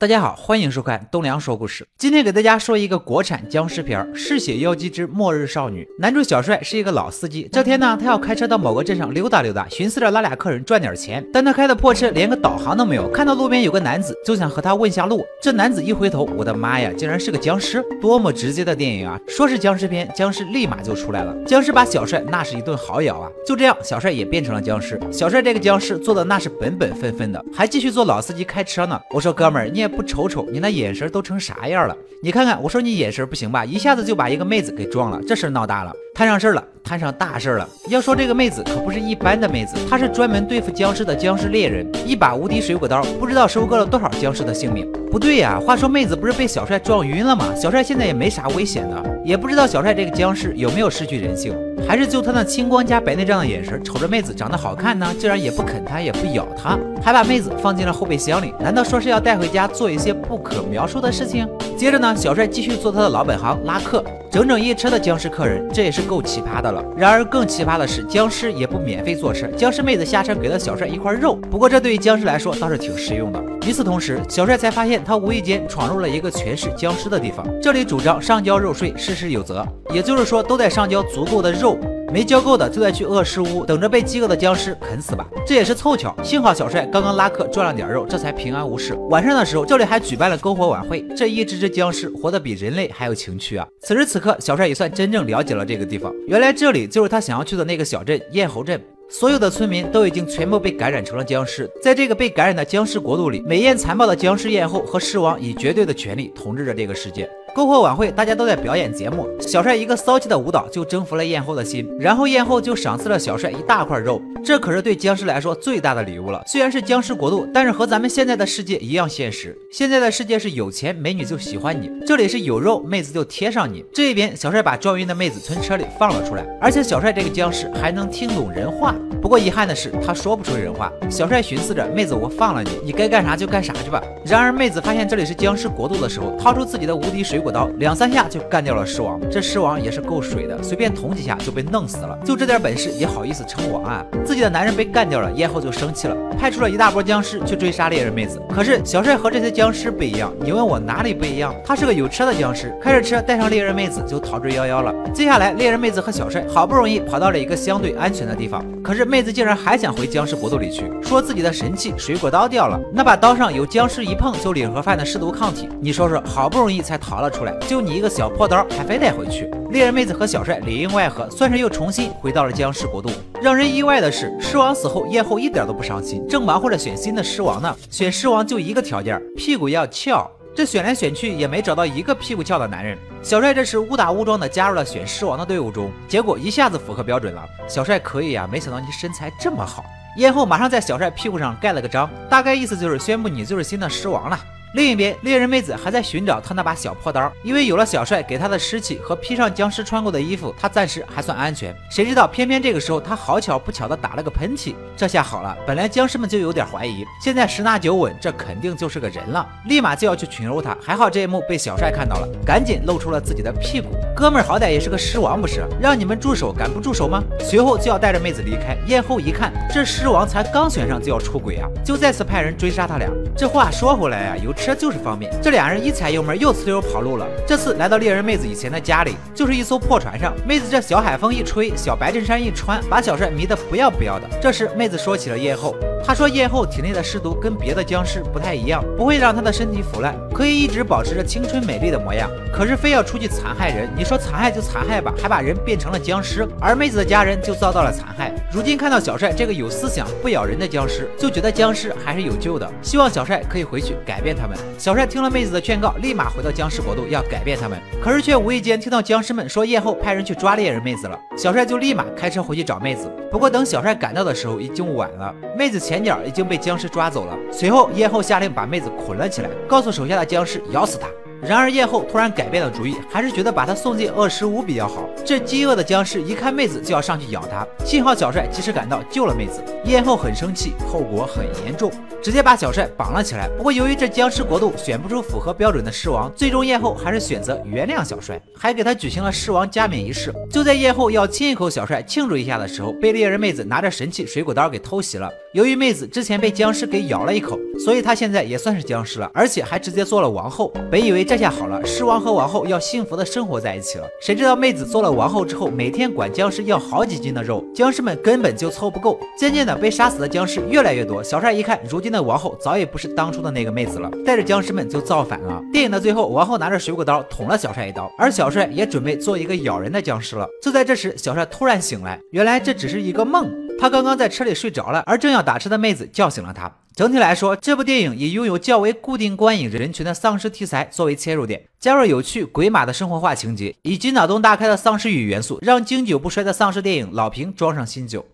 大家好，欢迎收看东梁说故事。今天给大家说一个国产僵尸片《嗜血妖姬之末日少女》。男主小帅是一个老司机，这天呢，他要开车到某个镇上溜达溜达，寻思着拉俩客人赚点钱。但他开的破车连个导航都没有，看到路边有个男子，就想和他问下路。这男子一回头，我的妈呀，竟然是个僵尸！多么直接的电影啊！说是僵尸片，僵尸立马就出来了。僵尸把小帅那是一顿好咬啊！就这样，小帅也变成了僵尸。小帅这个僵尸做的那是本本分分的，还继续做老司机开车呢。我说哥们儿，你也。不瞅瞅你那眼神都成啥样了？你看看，我说你眼神不行吧，一下子就把一个妹子给撞了，这事闹大了，摊上事儿了，摊上大事儿了。要说这个妹子可不是一般的妹子，她是专门对付僵尸的僵尸猎人，一把无敌水果刀，不知道收割了多少僵尸的性命。不对呀，话说妹子不是被小帅撞晕了吗？小帅现在也没啥危险的，也不知道小帅这个僵尸有没有失去人性。还是就他那青光加白内障的眼神，瞅着妹子长得好看呢，竟然也不啃她，也不咬她，还把妹子放进了后备箱里。难道说是要带回家做一些不可描述的事情？接着呢，小帅继续做他的老本行拉客，整整一车的僵尸客人，这也是够奇葩的了。然而更奇葩的是，僵尸也不免费坐车，僵尸妹子下车给了小帅一块肉。不过这对于僵尸来说倒是挺实用的。与此同时，小帅才发现他无意间闯入了一个全是僵尸的地方。这里主张上交肉税，事事有责，也就是说都得上交足够的肉，没交够的就在去饿尸屋，等着被饥饿的僵尸啃死吧。这也是凑巧，幸好小帅刚刚拉客赚了点肉，这才平安无事。晚上的时候，这里还举办了篝火晚会，这一只只僵尸活得比人类还有情趣啊！此时此刻，小帅也算真正了解了这个地方，原来这里就是他想要去的那个小镇咽喉镇。所有的村民都已经全部被感染成了僵尸，在这个被感染的僵尸国度里，美艳残暴的僵尸艳后和狮王以绝对的权力统治着这个世界。篝火晚会，大家都在表演节目。小帅一个骚气的舞蹈就征服了艳后的心，然后艳后就赏赐了小帅一大块肉，这可是对僵尸来说最大的礼物了。虽然是僵尸国度，但是和咱们现在的世界一样现实。现在的世界是有钱美女就喜欢你，这里是有肉妹子就贴上你。这一边小帅把撞晕的妹子从车里放了出来，而且小帅这个僵尸还能听懂人话。不过遗憾的是，他说不出人话。小帅寻思着，妹子我放了你，你该干啥就干啥去吧。然而妹子发现这里是僵尸国度的时候，掏出自己的无敌水果。刀两三下就干掉了狮王，这狮王也是够水的，随便捅几下就被弄死了。就这点本事也好意思称王啊？自己的男人被干掉了，燕后就生气了，派出了一大波僵尸去追杀猎人妹子。可是小帅和这些僵尸不一样，你问我哪里不一样？他是个有车的僵尸，开着车带上猎人妹子就逃之夭夭了。接下来猎人妹子和小帅好不容易跑到了一个相对安全的地方，可是妹子竟然还想回僵尸国度里去，说自己的神器水果刀掉了，那把刀上有僵尸一碰就领盒饭的尸毒抗体。你说说，好不容易才逃了出来。就你一个小破刀，还非得回去？猎人妹子和小帅里应外合，算是又重新回到了僵尸国度。让人意外的是，狮王死后，叶后一点都不伤心，正忙活着选新的狮王呢。选狮王就一个条件，屁股要翘。这选来选去也没找到一个屁股翘的男人。小帅这时误打误撞的加入了选狮王的队伍中，结果一下子符合标准了。小帅可以呀，没想到你身材这么好。燕后马上在小帅屁股上盖了个章，大概意思就是宣布你就是新的狮王了。另一边，猎人妹子还在寻找他那把小破刀，因为有了小帅给他的尸体和披上僵尸穿过的衣服，他暂时还算安全。谁知道偏偏这个时候，他好巧不巧的打了个喷嚏，这下好了，本来僵尸们就有点怀疑，现在十拿九稳，这肯定就是个人了，立马就要去群殴他。还好这一幕被小帅看到了，赶紧露出了自己的屁股。哥们儿好歹也是个狮王不是？让你们住手，敢不住手吗？随后就要带着妹子离开。燕后一看，这狮王才刚选上就要出轨啊，就再次派人追杀他俩。这话说回来啊，有。车就是方便，这俩人一踩油门又呲溜跑路了。这次来到猎人妹子以前的家里，就是一艘破船上。妹子这小海风一吹，小白衬衫一穿，把小帅迷得不要不要的。这时妹子说起了叶后，他说叶后体内的尸毒跟别的僵尸不太一样，不会让她的身体腐烂，可以一直保持着青春美丽的模样。可是非要出去残害人，你说残害就残害吧，还把人变成了僵尸，而妹子的家人就遭到了残害。如今看到小帅这个有思想、不咬人的僵尸，就觉得僵尸还是有救的，希望小帅可以回去改变他们。小帅听了妹子的劝告，立马回到僵尸国度要改变他们，可是却无意间听到僵尸们说夜后派人去抓猎人妹子了。小帅就立马开车回去找妹子，不过等小帅赶到的时候已经晚了，妹子前脚已经被僵尸抓走了。随后叶后下令把妹子捆了起来，告诉手下的僵尸咬死他。然而叶后突然改变了主意，还是觉得把他送进恶尸屋比较好。这饥饿的僵尸一看妹子就要上去咬他，幸好小帅及时赶到救了妹子。叶后很生气，后果很严重。直接把小帅绑了起来。不过由于这僵尸国度选不出符合标准的狮王，最终夜后还是选择原谅小帅，还给他举行了狮王加冕仪式。就在夜后要亲一口小帅庆祝一下的时候，被猎人妹子拿着神器水果刀给偷袭了。由于妹子之前被僵尸给咬了一口，所以她现在也算是僵尸了，而且还直接做了王后。本以为这下好了，狮王和王后要幸福的生活在一起了，谁知道妹子做了王后之后，每天管僵尸要好几斤的肉，僵尸们根本就凑不够。渐渐的，被杀死的僵尸越来越多。小帅一看，如今的的王后早已不是当初的那个妹子了，带着僵尸们就造反了。电影的最后，王后拿着水果刀捅了小帅一刀，而小帅也准备做一个咬人的僵尸了。就在这时，小帅突然醒来，原来这只是一个梦。他刚刚在车里睡着了，而正要打车的妹子叫醒了他。整体来说，这部电影以拥有较为固定观影人群的丧尸题材作为切入点，加入有趣鬼马的生活化情节，以及脑洞大开的丧尸语元素，让经久不衰的丧尸电影老瓶装上新酒。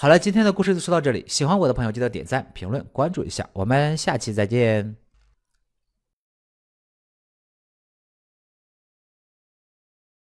好了，今天的故事就说到这里，喜欢我的朋友记得点赞、评论、关注一下，我们下期再见。